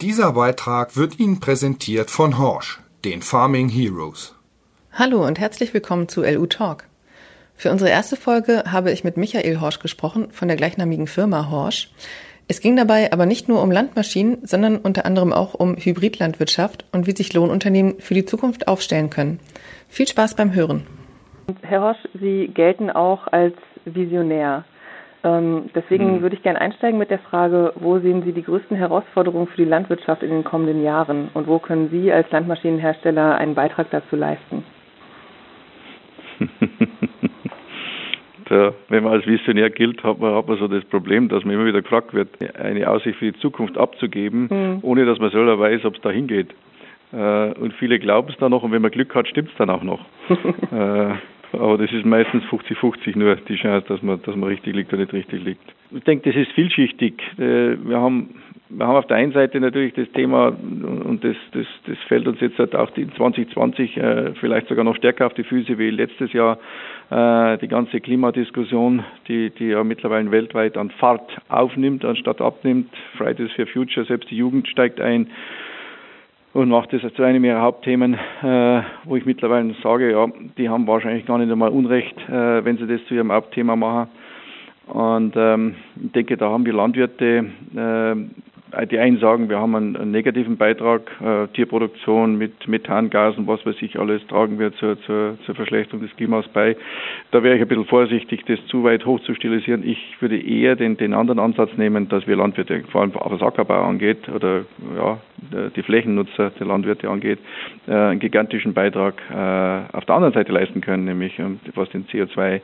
Dieser Beitrag wird Ihnen präsentiert von Horsch, den Farming Heroes. Hallo und herzlich willkommen zu LU Talk. Für unsere erste Folge habe ich mit Michael Horsch gesprochen von der gleichnamigen Firma Horsch. Es ging dabei aber nicht nur um Landmaschinen, sondern unter anderem auch um Hybridlandwirtschaft und wie sich Lohnunternehmen für die Zukunft aufstellen können. Viel Spaß beim Hören. Herr Horsch, Sie gelten auch als Visionär. Ähm, deswegen hm. würde ich gerne einsteigen mit der Frage, wo sehen Sie die größten Herausforderungen für die Landwirtschaft in den kommenden Jahren und wo können Sie als Landmaschinenhersteller einen Beitrag dazu leisten? wenn man als Visionär gilt, hat man, hat man so das Problem, dass man immer wieder gefragt wird, eine Aussicht für die Zukunft abzugeben, mhm. ohne dass man selber weiß, ob es da hingeht. Äh, und viele glauben es dann noch und wenn man Glück hat, stimmt es dann auch noch. aber das ist meistens 50-50 nur die Chance, dass man, dass man richtig liegt oder nicht richtig liegt. Ich denke, das ist vielschichtig. Äh, wir haben, wir haben auf der einen Seite natürlich das Thema, und das, das, das fällt uns jetzt halt auch in 2020 äh, vielleicht sogar noch stärker auf die Füße wie letztes Jahr, äh, die ganze Klimadiskussion, die, die ja mittlerweile weltweit an Fahrt aufnimmt, anstatt abnimmt. Fridays for Future, selbst die Jugend steigt ein und macht das zu einem ihrer Hauptthemen, äh, wo ich mittlerweile sage, ja, die haben wahrscheinlich gar nicht einmal Unrecht, äh, wenn sie das zu ihrem Hauptthema machen. Und ähm, ich denke, da haben die Landwirte äh, die einen sagen, wir haben einen, negativen Beitrag, äh, Tierproduktion mit Methangasen, was weiß ich, alles tragen wir zur, zur, zur Verschlechterung des Klimas bei. Da wäre ich ein bisschen vorsichtig, das zu weit hoch zu stilisieren. Ich würde eher den, den anderen Ansatz nehmen, dass wir Landwirte, vor allem was Ackerbau angeht oder ja, die Flächennutzer der Landwirte angeht, äh, einen gigantischen Beitrag äh, auf der anderen Seite leisten können, nämlich ähm, was den CO2 äh,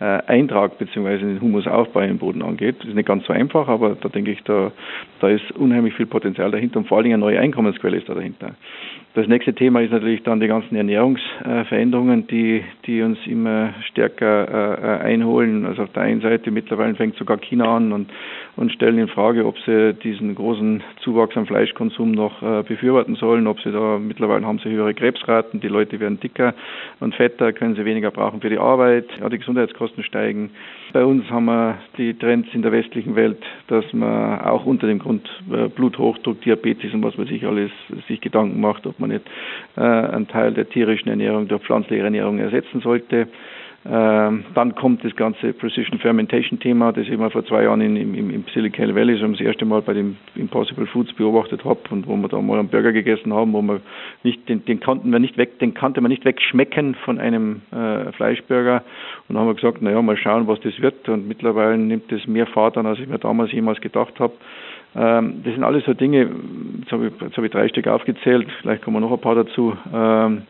Eintrag bzw. den Humusaufbau im Boden angeht. Das ist nicht ganz so einfach, aber da denke ich, da, da ist unheimlich viel Potenzial dahinter und vor allen Dingen eine neue Einkommensquelle ist da dahinter. Das nächste Thema ist natürlich dann die ganzen Ernährungsveränderungen, die, die uns immer stärker äh, einholen. Also auf der einen Seite mittlerweile fängt sogar China an und, und stellen in Frage, ob sie diesen großen Zuwachs am Fleischkonsum noch äh, befürworten sollen, ob sie da mittlerweile haben sie höhere Krebsraten, die Leute werden dicker und fetter, können sie weniger brauchen für die Arbeit, ja, die Gesundheitskosten steigen. Bei uns haben wir die Trends in der westlichen Welt, dass man auch unter dem Grund äh, Bluthochdruck, Diabetes und was man sich alles sich Gedanken macht, ob man nicht äh, einen Teil der tierischen Ernährung durch pflanzliche Ernährung ersetzen sollte. Ähm, dann kommt das ganze Precision Fermentation Thema, das ich mal vor zwei Jahren in, im, im Silicon Valley so das erste Mal bei dem Impossible Foods beobachtet habe und wo wir da mal einen Burger gegessen haben, wo man nicht, den, den konnten wir nicht weg, den konnte man nicht wegschmecken von einem äh, Fleischburger und haben wir gesagt, naja, mal schauen, was das wird und mittlerweile nimmt das mehr Fahrt an, als ich mir damals jemals gedacht habe. Ähm, das sind alles so Dinge, jetzt habe ich, jetzt ich drei Stück aufgezählt, vielleicht kommen noch ein paar dazu. Ähm,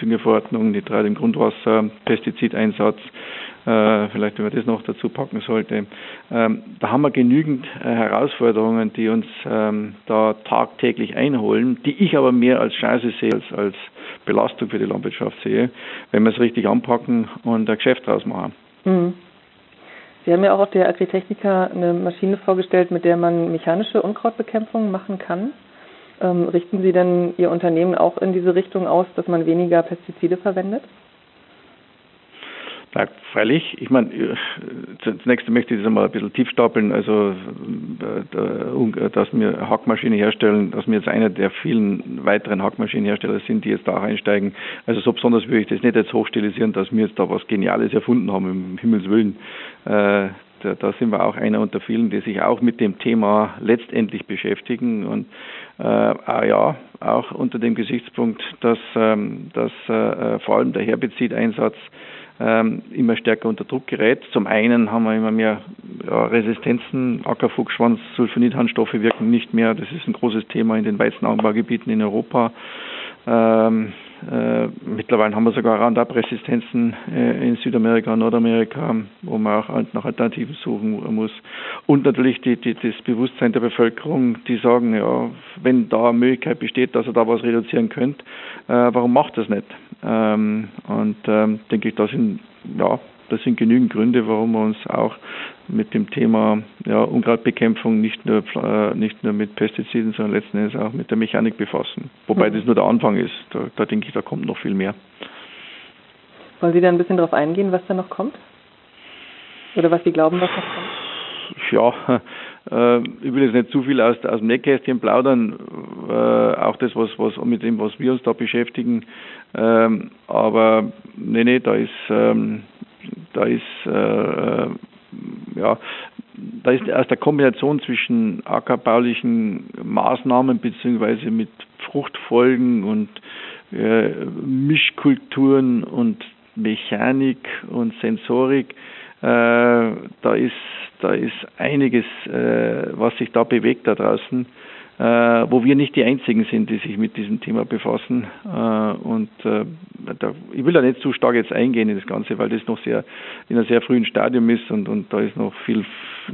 Düngeverordnung, Nitrat im Grundwasser, Pestizideinsatz, äh, vielleicht wenn man das noch dazu packen sollte. Ähm, da haben wir genügend äh, Herausforderungen, die uns ähm, da tagtäglich einholen, die ich aber mehr als Chance sehe, als als Belastung für die Landwirtschaft sehe, wenn wir es richtig anpacken und ein Geschäft draus machen. Mhm. Sie haben ja auch auf der Agritechnica eine Maschine vorgestellt, mit der man mechanische Unkrautbekämpfung machen kann. Ähm, richten Sie denn Ihr Unternehmen auch in diese Richtung aus, dass man weniger Pestizide verwendet? Na, freilich. Ich meine, äh, zunächst möchte ich das einmal ein bisschen tief stapeln. Also, äh, dass wir Hackmaschine herstellen, dass wir jetzt einer der vielen weiteren Hackmaschinenhersteller sind, die jetzt da auch einsteigen. Also, so besonders würde ich das nicht jetzt hochstilisieren, dass wir jetzt da was Geniales erfunden haben, im Himmels Willen. Äh, da, da sind wir auch einer unter vielen, die sich auch mit dem Thema letztendlich beschäftigen und äh, ah ja, auch unter dem Gesichtspunkt, dass, ähm, dass äh, vor allem der Herbizideinsatz ähm, immer stärker unter Druck gerät. Zum einen haben wir immer mehr ja, Resistenzen, Ackerfuchsschwanz, Sulfonidhandstoffe wirken nicht mehr. Das ist ein großes Thema in den Weizenanbaugebieten in Europa. Ähm, äh, mittlerweile haben wir sogar Roundup-Resistenzen äh, in Südamerika Nordamerika, wo man auch nach Alternativen suchen muss. Und natürlich die, die, das Bewusstsein der Bevölkerung, die sagen, ja, wenn da eine Möglichkeit besteht, dass er da was reduzieren könnte, äh, warum macht das nicht? Ähm, und ähm, denke ich, da sind ja das sind genügend Gründe, warum wir uns auch mit dem Thema ja, Unkrautbekämpfung nicht nur, äh, nicht nur mit Pestiziden, sondern letzten Endes auch mit der Mechanik befassen. Wobei mhm. das nur der Anfang ist. Da, da denke ich, da kommt noch viel mehr. Wollen Sie da ein bisschen darauf eingehen, was da noch kommt? Oder was Sie glauben, was noch kommt? Ja, äh, ich will jetzt nicht zu viel aus, aus dem Nähkästchen plaudern, äh, auch das, was, was mit dem, was wir uns da beschäftigen. Ähm, aber nee, nee, da ist, ähm, da ist, äh, ja, da ist aus der Kombination zwischen ackerbaulichen Maßnahmen beziehungsweise mit Fruchtfolgen und äh, Mischkulturen und Mechanik und Sensorik, äh, da ist da ist einiges, äh, was sich da bewegt da draußen, äh, wo wir nicht die Einzigen sind, die sich mit diesem Thema befassen. Äh, und äh, da, ich will da nicht zu stark jetzt eingehen in das Ganze, weil das noch sehr in einem sehr frühen Stadium ist und, und da ist noch viel,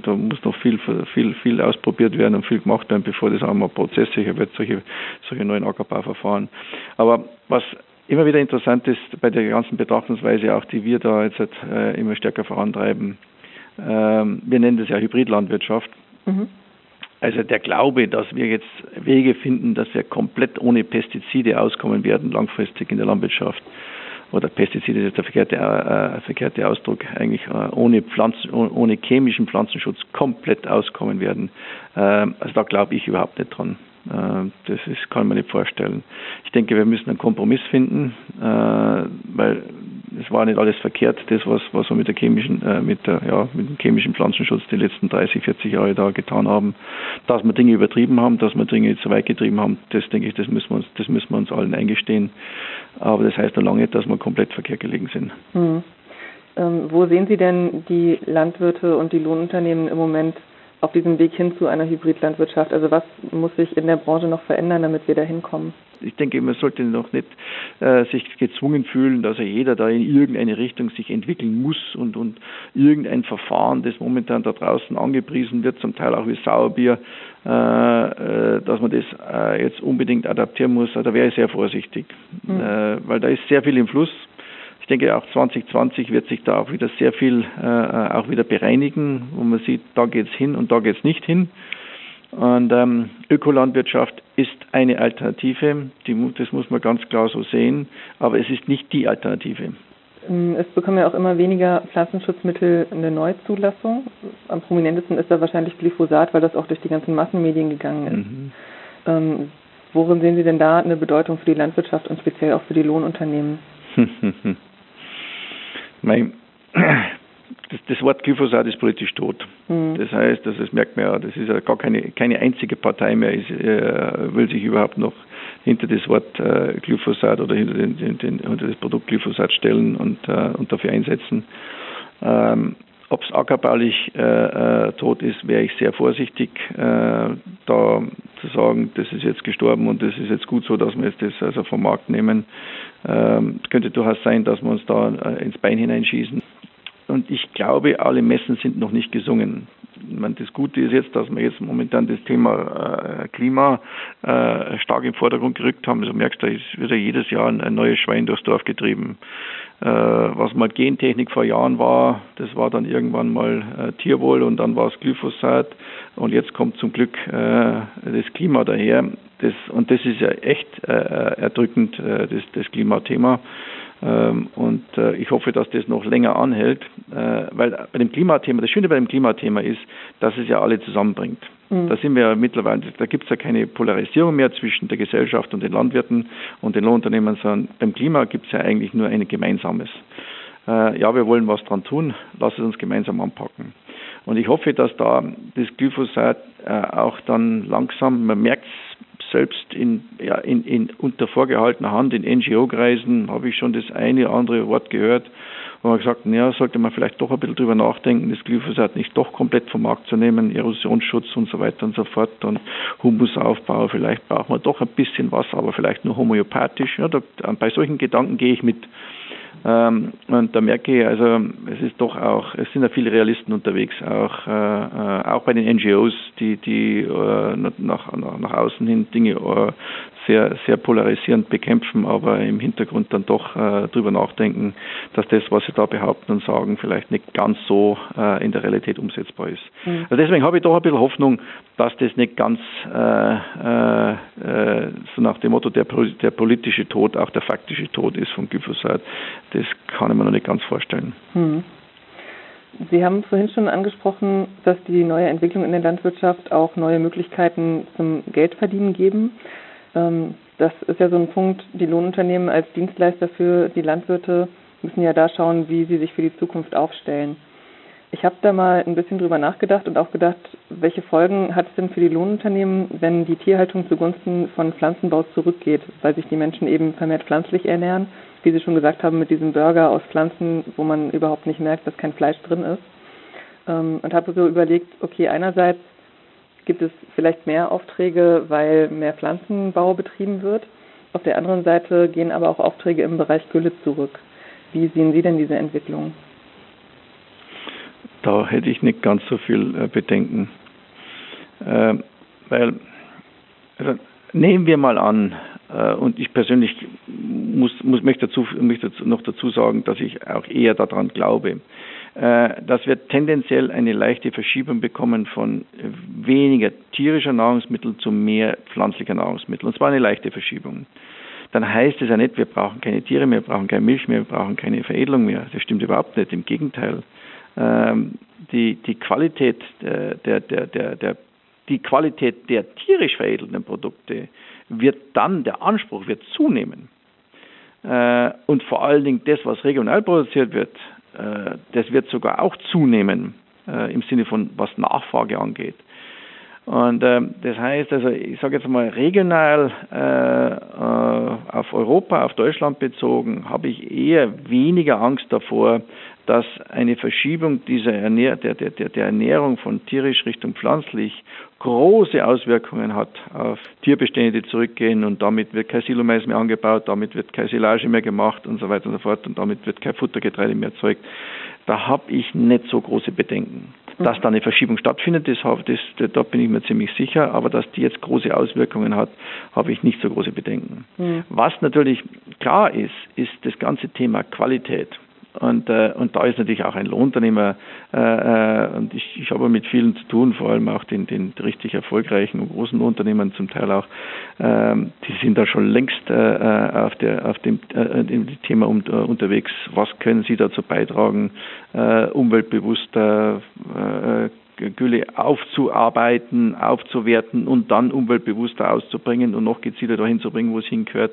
da muss noch viel, viel, viel ausprobiert werden und viel gemacht werden, bevor das einmal prozesssicher wird, solche, solche neuen Ackerbauverfahren. Aber was immer wieder interessant ist bei der ganzen Betrachtungsweise, auch die wir da jetzt äh, immer stärker vorantreiben, ähm, wir nennen das ja Hybridlandwirtschaft. Mhm. Also der Glaube, dass wir jetzt Wege finden, dass wir komplett ohne Pestizide auskommen werden, langfristig in der Landwirtschaft, oder Pestizide ist der verkehrte, äh, verkehrte Ausdruck, eigentlich äh, ohne, Pflanzen, ohne chemischen Pflanzenschutz komplett auskommen werden. Äh, also da glaube ich überhaupt nicht dran. Äh, das ist, kann man nicht vorstellen. Ich denke, wir müssen einen Kompromiss finden, äh, weil es war nicht alles verkehrt, das was, was wir mit der chemischen, äh, mit der, ja, mit dem chemischen Pflanzenschutz die letzten 30, 40 Jahre da getan haben. Dass wir Dinge übertrieben haben, dass wir Dinge zu weit getrieben haben, das denke ich, das müssen wir uns, das müssen wir uns allen eingestehen. Aber das heißt noch lange nicht, dass wir komplett verkehrt gelegen sind. Mhm. Ähm, wo sehen Sie denn die Landwirte und die Lohnunternehmen im Moment auf diesem Weg hin zu einer Hybridlandwirtschaft? Also was muss sich in der Branche noch verändern, damit wir da hinkommen? Ich denke, man sollte noch nicht äh, sich gezwungen fühlen, dass jeder da in irgendeine Richtung sich entwickeln muss und, und irgendein Verfahren, das momentan da draußen angepriesen wird, zum Teil auch wie Sauerbier, äh, äh, dass man das äh, jetzt unbedingt adaptieren muss. Da wäre ich sehr vorsichtig, mhm. Weil da ist sehr viel im Fluss. Ich denke, auch 2020 wird sich da auch wieder sehr viel äh, auch wieder bereinigen, wo man sieht, da geht es hin und da geht es nicht hin. Und ähm, Ökolandwirtschaft ist eine Alternative, die, das muss man ganz klar so sehen, aber es ist nicht die Alternative. Ähm, es bekommen ja auch immer weniger Pflanzenschutzmittel eine Neuzulassung. Am prominentesten ist da wahrscheinlich Glyphosat, weil das auch durch die ganzen Massenmedien gegangen ist. Mhm. Ähm, worin sehen Sie denn da eine Bedeutung für die Landwirtschaft und speziell auch für die Lohnunternehmen? mein, das, das, Wort Glyphosat ist politisch tot. Mhm. Das heißt, das, das merkt man ja, das ist ja gar keine, keine einzige Partei mehr, ist, äh, will sich überhaupt noch hinter das Wort äh, Glyphosat oder hinter, den, den, hinter das Produkt Glyphosat stellen und, äh, und dafür einsetzen. Ähm, ob es ackerbaulich äh, äh, tot ist, wäre ich sehr vorsichtig, äh, da zu sagen, das ist jetzt gestorben und das ist jetzt gut so, dass wir jetzt das also vom Markt nehmen. Ähm, es könnte durchaus sein, dass wir uns da äh, ins Bein hineinschießen. Und ich glaube, alle Messen sind noch nicht gesungen. Meine, das Gute ist jetzt, dass wir jetzt momentan das Thema äh, Klima äh, stark im Vordergrund gerückt haben. Also merkst du, da wird ja jedes Jahr ein, ein neues Schwein durchs Dorf getrieben. Äh, was mal Gentechnik vor Jahren war, das war dann irgendwann mal äh, Tierwohl und dann war es Glyphosat und jetzt kommt zum Glück äh, das Klima daher. Das, und das ist ja echt äh, erdrückend, das, das Klimathema. Ähm, und äh, ich hoffe, dass das noch länger anhält, äh, weil bei dem Klimathema, das Schöne bei dem Klimathema ist, dass es ja alle zusammenbringt. Mhm. Da sind wir ja mittlerweile, da gibt es ja keine Polarisierung mehr zwischen der Gesellschaft und den Landwirten und den Lohnunternehmen, sondern beim Klima gibt es ja eigentlich nur ein gemeinsames. Äh, ja, wir wollen was dran tun, lass es uns gemeinsam anpacken. Und ich hoffe, dass da das Glyphosat auch dann langsam, man merkt es selbst in, ja, in, in unter vorgehaltener Hand in NGO-Kreisen habe ich schon das eine oder andere Wort gehört, wo man gesagt, ja, sollte man vielleicht doch ein bisschen drüber nachdenken, das Glyphosat nicht doch komplett vom Markt zu nehmen, Erosionsschutz und so weiter und so fort und Humusaufbau, vielleicht braucht man doch ein bisschen was, aber vielleicht nur homöopathisch. Ja, da, bei solchen Gedanken gehe ich mit. Ähm, und da merke ich, also es ist doch auch, es sind ja viele Realisten unterwegs, auch, äh, äh auch bei den NGOs, die, die äh, nach, nach, nach außen hin Dinge sehr, sehr polarisierend bekämpfen, aber im Hintergrund dann doch äh, drüber nachdenken, dass das, was sie da behaupten und sagen, vielleicht nicht ganz so äh, in der Realität umsetzbar ist. Mhm. Also deswegen habe ich doch ein bisschen Hoffnung, dass das nicht ganz äh, nach dem Motto der, der politische Tod auch der faktische Tod ist von Glyphosat. Das kann ich mir noch nicht ganz vorstellen. Mhm. Sie haben vorhin schon angesprochen, dass die neue Entwicklung in der Landwirtschaft auch neue Möglichkeiten zum Geldverdienen geben. Ähm, das ist ja so ein Punkt, die Lohnunternehmen als Dienstleister für die Landwirte müssen ja da schauen, wie sie sich für die Zukunft aufstellen. Ich habe da mal ein bisschen drüber nachgedacht und auch gedacht, welche Folgen hat es denn für die Lohnunternehmen, wenn die Tierhaltung zugunsten von Pflanzenbau zurückgeht, weil sich die Menschen eben vermehrt pflanzlich ernähren, wie Sie schon gesagt haben, mit diesem Burger aus Pflanzen, wo man überhaupt nicht merkt, dass kein Fleisch drin ist. Ähm, und habe so überlegt, okay, einerseits gibt es vielleicht mehr Aufträge, weil mehr Pflanzenbau betrieben wird. Auf der anderen Seite gehen aber auch Aufträge im Bereich Gülle zurück. Wie sehen Sie denn diese Entwicklung? Da hätte ich nicht ganz so viel äh, Bedenken. Äh, weil, also nehmen wir mal an, äh, und ich persönlich muss, muss möchte, dazu, möchte noch dazu sagen, dass ich auch eher daran glaube, dass wir tendenziell eine leichte Verschiebung bekommen von weniger tierischer Nahrungsmittel zu mehr pflanzlicher Nahrungsmittel. Und zwar eine leichte Verschiebung dann heißt es ja nicht, wir brauchen keine Tiere mehr, wir brauchen keine Milch mehr, wir brauchen keine Veredelung mehr. Das stimmt überhaupt nicht. Im Gegenteil. Ähm, die, die Qualität der, der, der, der, die Qualität der tierisch veredelten Produkte wird dann, der Anspruch wird zunehmen. Äh, und vor allen Dingen das, was regional produziert wird, äh, das wird sogar auch zunehmen äh, im Sinne von was Nachfrage angeht. Und äh, das heißt, also ich sage jetzt mal regional äh, äh, auf Europa, auf Deutschland bezogen, habe ich eher weniger Angst davor, dass eine Verschiebung dieser Ernähr der, der, der Ernährung von tierisch Richtung pflanzlich große Auswirkungen hat auf Tierbestände, die zurückgehen und damit wird kein Silomais mehr angebaut, damit wird keine Silage mehr gemacht und so weiter und so fort und damit wird kein Futtergetreide mehr erzeugt. Da habe ich nicht so große Bedenken. Dass da eine Verschiebung stattfindet, das, das, da bin ich mir ziemlich sicher, aber dass die jetzt große Auswirkungen hat, habe ich nicht so große Bedenken. Mhm. Was natürlich klar ist, ist das ganze Thema Qualität. Und, äh, und da ist natürlich auch ein Lohnunternehmer, äh, äh, und ich, ich habe mit vielen zu tun, vor allem auch den, den richtig erfolgreichen und großen Unternehmen zum Teil auch, äh, die sind da schon längst äh, äh, auf, der, auf dem, äh, dem Thema um, äh, unterwegs, was können sie dazu beitragen, äh, umweltbewusster äh, Gülle aufzuarbeiten, aufzuwerten und dann umweltbewusster auszubringen und noch gezielter dahin zu bringen, wo es hingehört.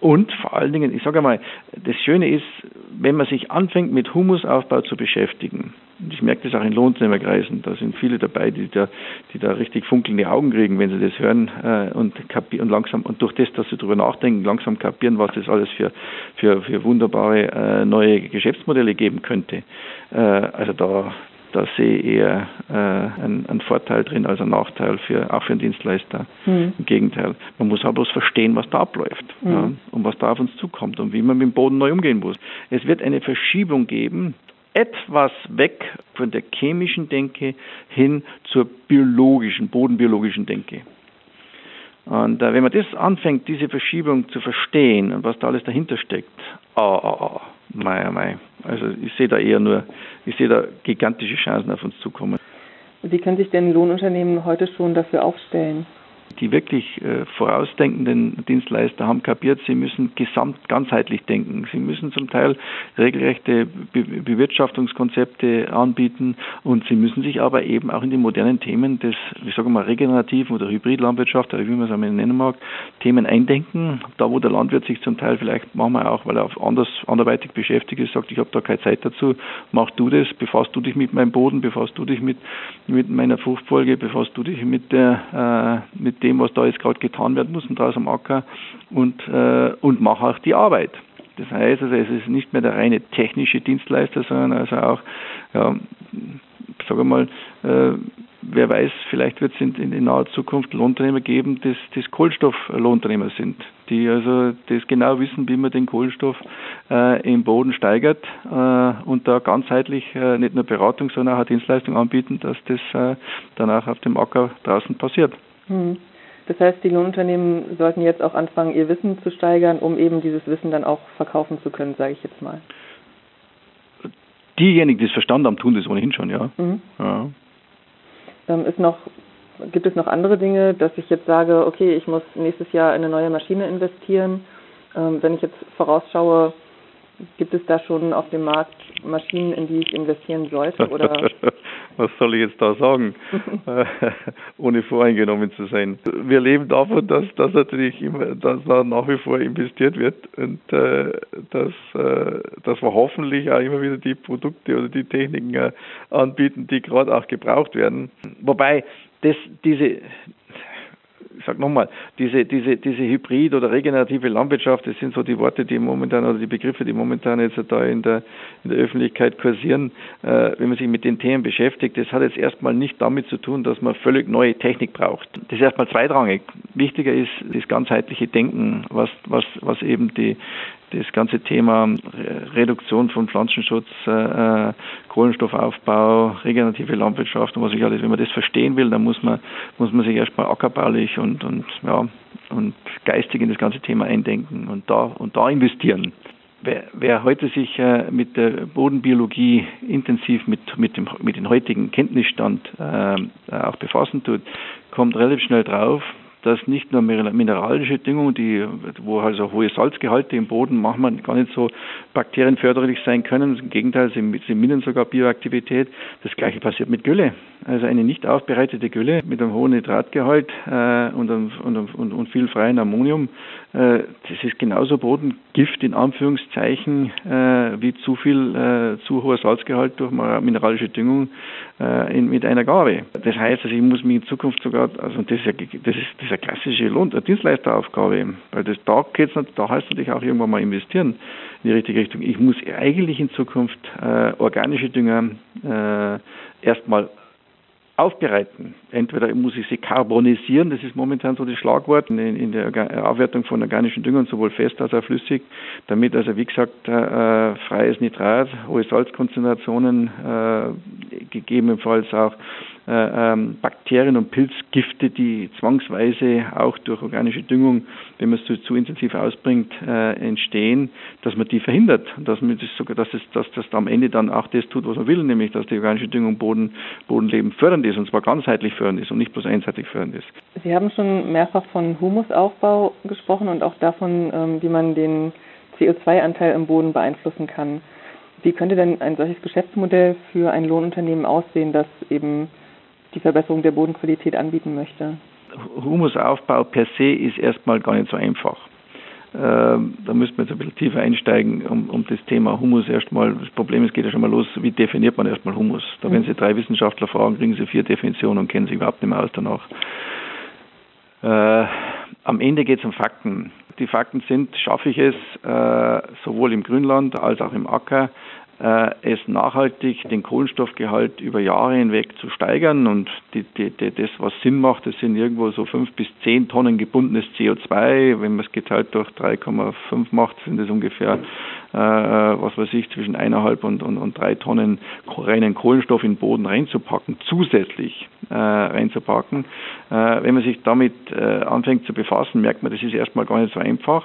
Und vor allen Dingen, ich sage einmal, das Schöne ist, wenn man sich anfängt mit Humusaufbau zu beschäftigen, ich merke das auch in Lohntnehmerkreisen, da sind viele dabei, die da, die da richtig funkelnde Augen kriegen, wenn sie das hören äh, und, und langsam und durch das, dass sie darüber nachdenken, langsam kapieren, was das alles für, für, für wunderbare äh, neue Geschäftsmodelle geben könnte. Äh, also da, da sehe ich eher äh, einen, einen, Vorteil drin als einen Nachteil für auch für einen Dienstleister. Mhm. Im Gegenteil, man muss aber bloß verstehen, was da abläuft mhm. ja, und was da auf uns zukommt und wie man mit dem Boden neu umgehen muss. Es wird eine Verschiebung geben, etwas weg von der chemischen Denke hin zur biologischen, bodenbiologischen Denke. Und äh, wenn man das anfängt, diese Verschiebung zu verstehen und was da alles dahinter steckt, oh, oh, oh, mei, mei. Also ich sehe da eher nur, ich sehe da gigantische Chancen auf uns zukommen. Wie können sich denn Lohnunternehmen heute schon dafür aufstellen? Die wirklich äh, vorausdenkenden Dienstleister haben kapiert, sie müssen gesamt ganzheitlich denken. Sie müssen zum Teil regelrechte Be Bewirtschaftungskonzepte anbieten und sie müssen sich aber eben auch in die modernen Themen des, ich sage mal, regenerativen oder Hybridlandwirtschaft, oder wie man es einmal nennen mag, Themen eindenken. Da, wo der Landwirt sich zum Teil vielleicht manchmal auch, weil er anders, anderweitig beschäftigt ist, sagt, ich habe da keine Zeit dazu, mach du das, befasst du dich mit meinem Boden, befasst du dich mit, mit meiner Fruchtfolge, befasst du dich mit der, äh, mit dem, was da jetzt gerade getan werden muss und draußen am Acker und, äh, und mache auch die Arbeit. Das heißt also, es ist nicht mehr der reine technische Dienstleister, sondern also auch, ja, sage mal, äh, wer weiß, vielleicht wird es in, in, naher Zukunft Lohnunternehmer geben, die, die Kohlenstofflohnunternehmer sind, die also das genau wissen, wie man den Kohlenstoff äh, im Boden steigert äh, und da ganzheitlich äh, nicht nur Beratung, sondern auch Dienstleistung anbieten, dass das äh, danach auf dem Acker draußen passiert. Hm. Das heißt, die Lohnunternehmen sollten jetzt auch anfangen, ihr Wissen zu steigern, um eben dieses Wissen dann auch verkaufen zu können, sage ich jetzt mal. Diejenigen, die es verstanden haben, tun das ohnehin schon, ja. Mhm. ja. Ähm, ist noch, gibt es noch andere Dinge, dass ich jetzt sage, okay, ich muss nächstes Jahr in eine neue Maschine investieren? Ähm, wenn ich jetzt vorausschaue, Gibt es da schon auf dem Markt Maschinen, in die ich investieren sollte? Oder? Was soll ich jetzt da sagen, ohne voreingenommen zu sein? Wir leben davon, dass, dass natürlich immer, dass da nach wie vor investiert wird und äh, dass, äh, dass wir hoffentlich auch immer wieder die Produkte oder die Techniken äh, anbieten, die gerade auch gebraucht werden. Wobei das, diese ich sag nochmal, diese, diese, diese Hybrid- oder regenerative Landwirtschaft, das sind so die Worte, die momentan oder die Begriffe, die momentan jetzt da in der, in der Öffentlichkeit kursieren, äh, wenn man sich mit den Themen beschäftigt, das hat jetzt erstmal nicht damit zu tun, dass man völlig neue Technik braucht. Das ist erstmal zweitrangig. Wichtiger ist das ganzheitliche Denken, was, was, was eben die, das ganze Thema Reduktion von Pflanzenschutz, äh, Kohlenstoffaufbau, regenerative Landwirtschaft und was ich alles, wenn man das verstehen will, dann muss man, muss man sich erstmal ackerbaulich und, und, ja, und geistig in das ganze Thema eindenken und da, und da investieren. Wer, wer heute sich äh, mit der Bodenbiologie intensiv mit, mit, dem, mit dem heutigen Kenntnisstand äh, auch befassen tut, kommt relativ schnell drauf, dass nicht nur mineralische Düngung, die, wo also hohe Salzgehalte im Boden manchmal gar nicht so bakterienförderlich sein können. Im Gegenteil, sie, sie mindern sogar Bioaktivität. Das gleiche passiert mit Gülle. Also eine nicht aufbereitete Gülle mit einem hohen Nitratgehalt äh, und, und, und, und, viel freien Ammonium. Äh, das ist genauso Bodengift in Anführungszeichen äh, wie zu viel, äh, zu hoher Salzgehalt durch mineralische Düngung äh, in, mit einer Gabe. Das heißt, also ich muss mich in Zukunft sogar, also das ist ja, das ist, das ist eine klassische Lohn, Dienstleisteraufgabe, weil das da geht's, da heißt natürlich auch irgendwann mal investieren in die richtige Richtung. Ich muss eigentlich in Zukunft äh, organische Dünger äh, erstmal aufbereiten. Entweder muss ich sie karbonisieren, das ist momentan so das Schlagwort in, in der Aufwertung von organischen Düngern, sowohl fest als auch flüssig, damit also wie gesagt äh, freies Nitrat, hohe Salzkonzentrationen, äh, gegebenenfalls auch äh, Bakterien und Pilzgifte, die zwangsweise auch durch organische Düngung, wenn man es zu, zu intensiv ausbringt, äh, entstehen, dass man die verhindert. Dass man das sogar, dass es, dass das am Ende dann auch das tut, was man will, nämlich dass die organische Düngung Boden, Bodenleben fördernd ist und zwar ganzheitlich fördernd ist und nicht bloß einseitig fördernd ist. Sie haben schon mehrfach von Humusaufbau gesprochen und auch davon, ähm, wie man den CO2-Anteil im Boden beeinflussen kann. Wie könnte denn ein solches Geschäftsmodell für ein Lohnunternehmen aussehen, das eben die Verbesserung der Bodenqualität anbieten möchte? Humusaufbau per se ist erstmal gar nicht so einfach. Ähm, da müsste man jetzt ein bisschen tiefer einsteigen, um, um das Thema Humus erstmal. Das Problem ist, geht ja schon mal los, wie definiert man erstmal Humus? Da, wenn mhm. Sie drei Wissenschaftler fragen, kriegen Sie vier Definitionen und kennen sich überhaupt nicht mehr aus danach. Äh, am Ende geht es um Fakten. Die Fakten sind, schaffe ich es äh, sowohl im Grünland als auch im Acker, es nachhaltig den Kohlenstoffgehalt über Jahre hinweg zu steigern. Und die, die, die, das, was Sinn macht, das sind irgendwo so fünf bis zehn Tonnen gebundenes CO2. Wenn man es geteilt durch 3,5 macht, sind es ungefähr, äh, was weiß ich, zwischen eineinhalb und, und, und drei Tonnen reinen Kohlenstoff in den Boden reinzupacken, zusätzlich äh, reinzupacken. Äh, wenn man sich damit äh, anfängt zu befassen, merkt man, das ist erstmal gar nicht so einfach.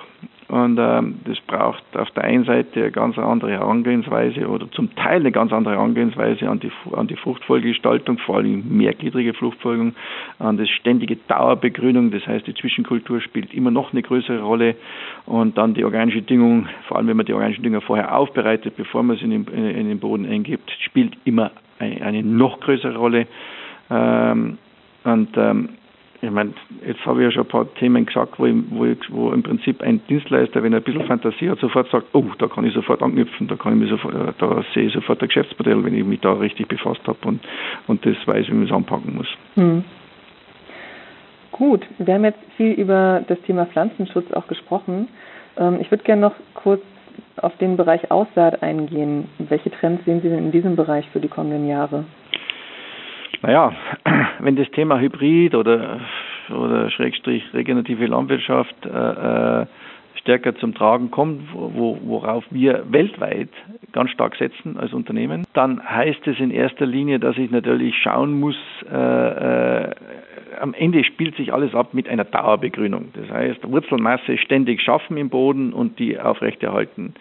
Und ähm, das braucht auf der einen Seite eine ganz andere Herangehensweise oder zum Teil eine ganz andere Herangehensweise an die, an die Fruchtfolgegestaltung, vor allem mehrgliedrige Fruchtfolgung, an das ständige Dauerbegrünung, das heißt die Zwischenkultur spielt immer noch eine größere Rolle und dann die organische Düngung, vor allem wenn man die organische Dünger vorher aufbereitet, bevor man sie in den, in den Boden eingibt, spielt immer eine, eine noch größere Rolle. Ähm, und ähm, ich meine, jetzt habe ich ja schon ein paar Themen gesagt, wo, ich, wo, ich, wo im Prinzip ein Dienstleister, wenn er ein bisschen Fantasie hat, sofort sagt, oh, da kann ich sofort anknüpfen, da kann ich mich sofort, äh, da sehe ich sofort ein Geschäftsmodell, wenn ich mich da richtig befasst habe und, und das weiß, wie man es anpacken muss. Hm. Gut, wir haben jetzt viel über das Thema Pflanzenschutz auch gesprochen. Ähm, ich würde gerne noch kurz auf den Bereich Aussaat eingehen. Welche Trends sehen Sie denn in diesem Bereich für die kommenden Jahre? Naja, wenn das Thema Hybrid oder, oder Schrägstrich regenerative Landwirtschaft äh, äh, stärker zum Tragen kommt, wo, worauf wir weltweit ganz stark setzen als Unternehmen, dann heißt es in erster Linie, dass ich natürlich schauen muss, äh, äh, am Ende spielt sich alles ab mit einer Dauerbegrünung. Das heißt, Wurzelmasse ständig schaffen im Boden und die aufrechterhalten.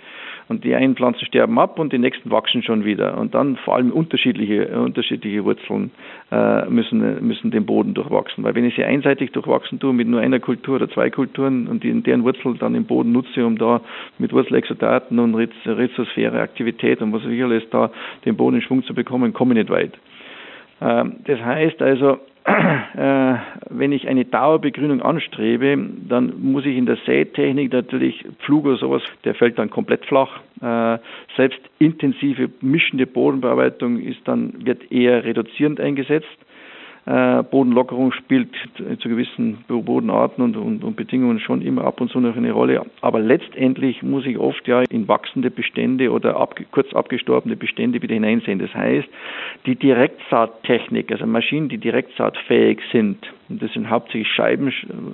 Und die einen Pflanzen sterben ab und die nächsten wachsen schon wieder. Und dann vor allem unterschiedliche, unterschiedliche Wurzeln äh, müssen, müssen den Boden durchwachsen. Weil wenn ich sie einseitig durchwachsen tue mit nur einer Kultur oder zwei Kulturen und die, deren Wurzel dann im Boden nutze, um da mit Wurzelexodaten und Rhizosphäre, Aktivität und was ich alles da den Boden in Schwung zu bekommen, komme ich nicht weit. Ähm, das heißt also, wenn ich eine Dauerbegrünung anstrebe, dann muss ich in der Sätechnik natürlich Pflug oder sowas, der fällt dann komplett flach. Äh, selbst intensive mischende Bodenbearbeitung ist dann, wird eher reduzierend eingesetzt. Äh, Bodenlockerung spielt zu gewissen Bodenarten und, und, und, Bedingungen schon immer ab und zu noch eine Rolle. Aber letztendlich muss ich oft ja in wachsende Bestände oder ab, kurz abgestorbene Bestände wieder hineinsehen. Das heißt, die Direktsaattechnik, also Maschinen, die direktsaatfähig sind, und das sind hauptsächlich Scheiben,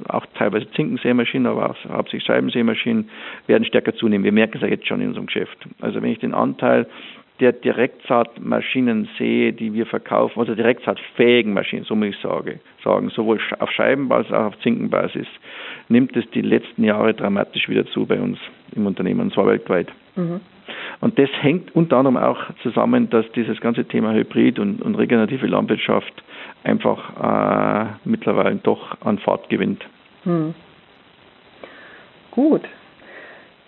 auch teilweise Zinkensämaschinen, aber auch hauptsächlich Scheibensämaschinen, werden stärker zunehmen. Wir merken es ja jetzt schon in unserem Geschäft. Also wenn ich den Anteil der Direktsaatmaschinen sehe, die wir verkaufen, also direktsaatfähigen Maschinen, so muss ich sagen, sagen, sowohl auf Scheibenbasis als auch auf Zinkenbasis, nimmt es die letzten Jahre dramatisch wieder zu bei uns im Unternehmen, und zwar weltweit. Mhm. Und das hängt unter anderem auch zusammen, dass dieses ganze Thema Hybrid und, und regenerative Landwirtschaft einfach äh, mittlerweile doch an Fahrt gewinnt. Mhm. Gut.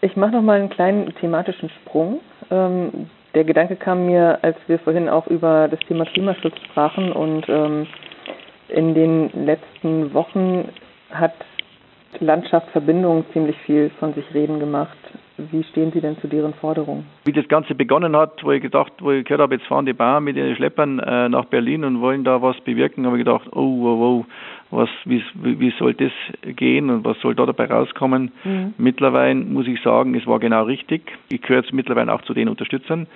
Ich mache noch mal einen kleinen thematischen Sprung. Ähm, der Gedanke kam mir, als wir vorhin auch über das Thema Klimaschutz sprachen und ähm, in den letzten Wochen hat Landschaft Verbindung ziemlich viel von sich reden gemacht. Wie stehen Sie denn zu deren Forderungen? Wie das Ganze begonnen hat, wo ich gedacht, wo ich gehört habe, jetzt fahren die Bauern mit ihren Schleppern äh, nach Berlin und wollen da was bewirken, habe ich gedacht, oh, oh, oh, was, wie, wie soll das gehen und was soll da dabei rauskommen? Mhm. Mittlerweile muss ich sagen, es war genau richtig. Ich gehöre jetzt mittlerweile auch zu den Unterstützern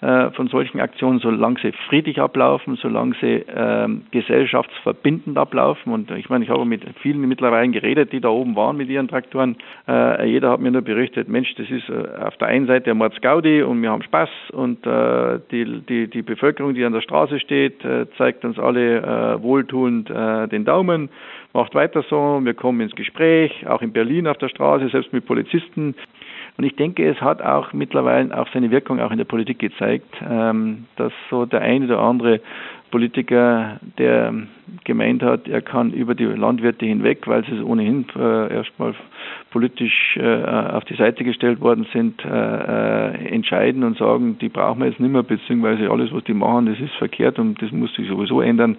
äh, von solchen Aktionen, solange sie friedlich ablaufen, solange sie äh, gesellschaftsverbindend ablaufen. Und ich meine, ich habe mit vielen mittlerweile geredet, die da oben waren mit ihren Traktoren. Äh, jeder hat mir nur berichtet, Mensch, das ist äh, auf der einen Seite Mords Gaudi und wir haben Spaß und äh, die, die, die Bevölkerung, die an der Straße steht, äh, zeigt uns alle wohltuend den Daumen macht weiter so, wir kommen ins Gespräch, auch in Berlin auf der Straße, selbst mit Polizisten. Und ich denke, es hat auch mittlerweile auch seine Wirkung auch in der Politik gezeigt, ähm, dass so der eine oder andere Politiker, der gemeint hat, er kann über die Landwirte hinweg, weil sie ohnehin äh, erstmal politisch äh, auf die Seite gestellt worden sind, äh, äh, entscheiden und sagen, die brauchen wir jetzt nicht mehr, beziehungsweise alles, was die machen, das ist verkehrt und das muss sich sowieso ändern,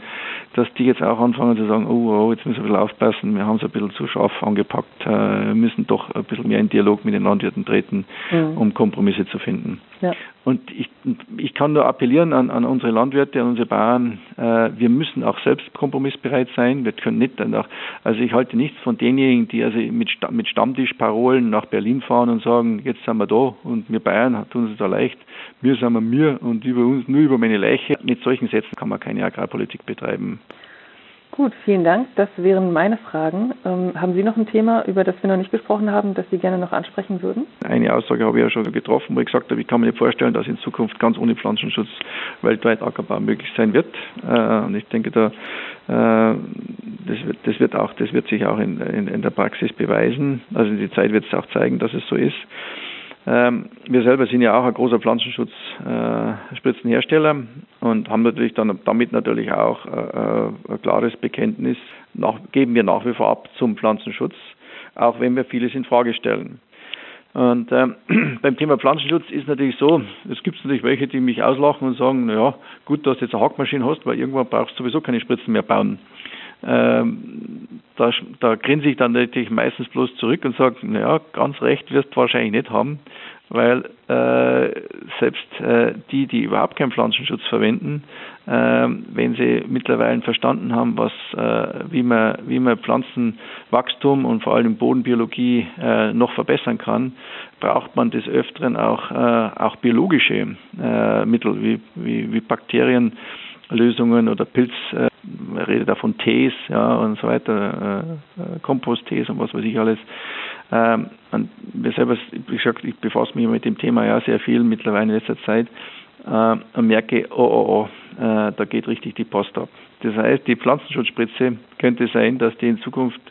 dass die jetzt auch anfangen zu sagen, oh, oh jetzt müssen wir ein bisschen aufpassen, wir haben es ein bisschen zu scharf angepackt, äh, wir müssen doch ein bisschen mehr in Dialog mit den Landwirten treten, mhm. um Kompromisse zu finden. Ja. Und ich, ich kann nur appellieren an, an unsere Landwirte, an unsere Bauern, äh, wir müssen auch selbst kompromissbereit sein. Wir können nicht danach, also ich halte nichts von denjenigen, die also mit, mit Stammtischparolen nach Berlin fahren und sagen, jetzt sind wir da und wir Bayern tun es da leicht, wir sind wir mir und über uns nur über meine Leiche. Mit solchen Sätzen kann man keine Agrarpolitik betreiben. Gut, vielen Dank. Das wären meine Fragen. Ähm, haben Sie noch ein Thema, über das wir noch nicht gesprochen haben, das Sie gerne noch ansprechen würden? Eine Aussage habe ich ja schon getroffen, wo ich gesagt habe, ich kann mir nicht vorstellen, dass in Zukunft ganz ohne Pflanzenschutz weltweit Ackerbau möglich sein wird. Äh, und ich denke, da äh, das wird, das wird auch, das wird sich auch in, in, in der Praxis beweisen. Also die Zeit wird es auch zeigen, dass es so ist. Ähm, wir selber sind ja auch ein großer Pflanzenschutzspritzenhersteller äh, und haben natürlich dann damit natürlich auch äh, äh, ein klares Bekenntnis, nach, geben wir nach wie vor ab zum Pflanzenschutz, auch wenn wir vieles in Frage stellen. Und ähm, beim Thema Pflanzenschutz ist natürlich so, es gibt natürlich welche, die mich auslachen und sagen, naja, gut, dass du jetzt eine Hackmaschine hast, weil irgendwann brauchst du sowieso keine Spritzen mehr bauen. Ähm, da, da grinse ich dann natürlich meistens bloß zurück und sage, naja, ganz recht wirst du wahrscheinlich nicht haben, weil äh, selbst äh, die, die überhaupt keinen Pflanzenschutz verwenden, äh, wenn sie mittlerweile verstanden haben, was, äh, wie, man, wie man Pflanzenwachstum und vor allem Bodenbiologie äh, noch verbessern kann, braucht man des Öfteren auch, äh, auch biologische Mittel wie, wie, wie Bakterien. Lösungen oder Pilz, äh, man redet da von Tees ja, und so weiter, äh, Komposttees und was weiß ich alles. Ähm, und mir selber, wie gesagt, ich befasse mich mit dem Thema ja sehr viel mittlerweile in letzter Zeit äh, und merke, oh, oh, oh, äh, da geht richtig die Post ab. Das heißt, die Pflanzenschutzspritze könnte sein, dass die in Zukunft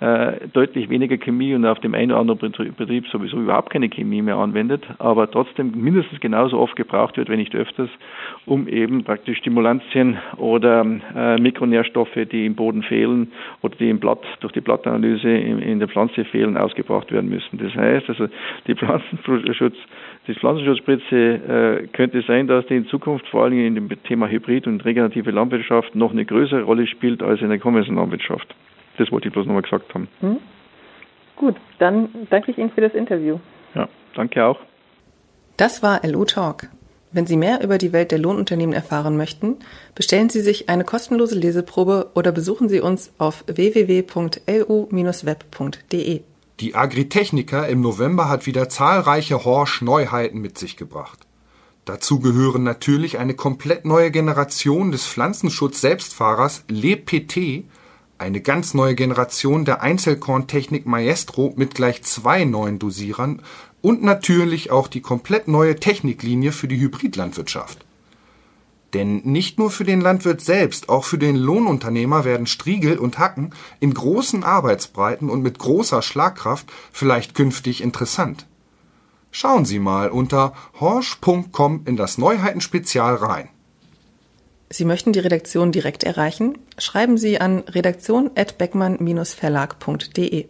äh, deutlich weniger Chemie und auf dem einen oder anderen Betrieb sowieso überhaupt keine Chemie mehr anwendet, aber trotzdem mindestens genauso oft gebraucht wird, wenn nicht öfters, um eben praktisch Stimulantien oder äh, Mikronährstoffe, die im Boden fehlen oder die im Blatt durch die Blattanalyse in, der Pflanze fehlen, ausgebracht werden müssen. Das heißt also, die Pflanzenschutz, die Pflanzenschutzspritze äh, könnte sein, dass die in Zukunft vor allem in dem Thema Hybrid und regenerative Landwirtschaft noch eine größere Rolle spielt als in der konventionellen Landwirtschaft. Das wollte ich bloß nochmal gesagt haben. Hm. Gut, dann danke ich Ihnen für das Interview. Ja, danke auch. Das war LU Talk. Wenn Sie mehr über die Welt der Lohnunternehmen erfahren möchten, bestellen Sie sich eine kostenlose Leseprobe oder besuchen Sie uns auf www.lu-web.de. Die Agritechnica im November hat wieder zahlreiche Horsch-Neuheiten mit sich gebracht. Dazu gehören natürlich eine komplett neue Generation des Pflanzenschutz-Selbstfahrers LePT eine ganz neue Generation der Einzelkorntechnik Maestro mit gleich zwei neuen Dosierern und natürlich auch die komplett neue Techniklinie für die Hybridlandwirtschaft. Denn nicht nur für den Landwirt selbst, auch für den Lohnunternehmer werden Striegel und Hacken in großen Arbeitsbreiten und mit großer Schlagkraft vielleicht künftig interessant. Schauen Sie mal unter horsch.com in das Neuheitenspezial rein. Sie möchten die Redaktion direkt erreichen? Schreiben Sie an redaktion@beckmann-verlag.de.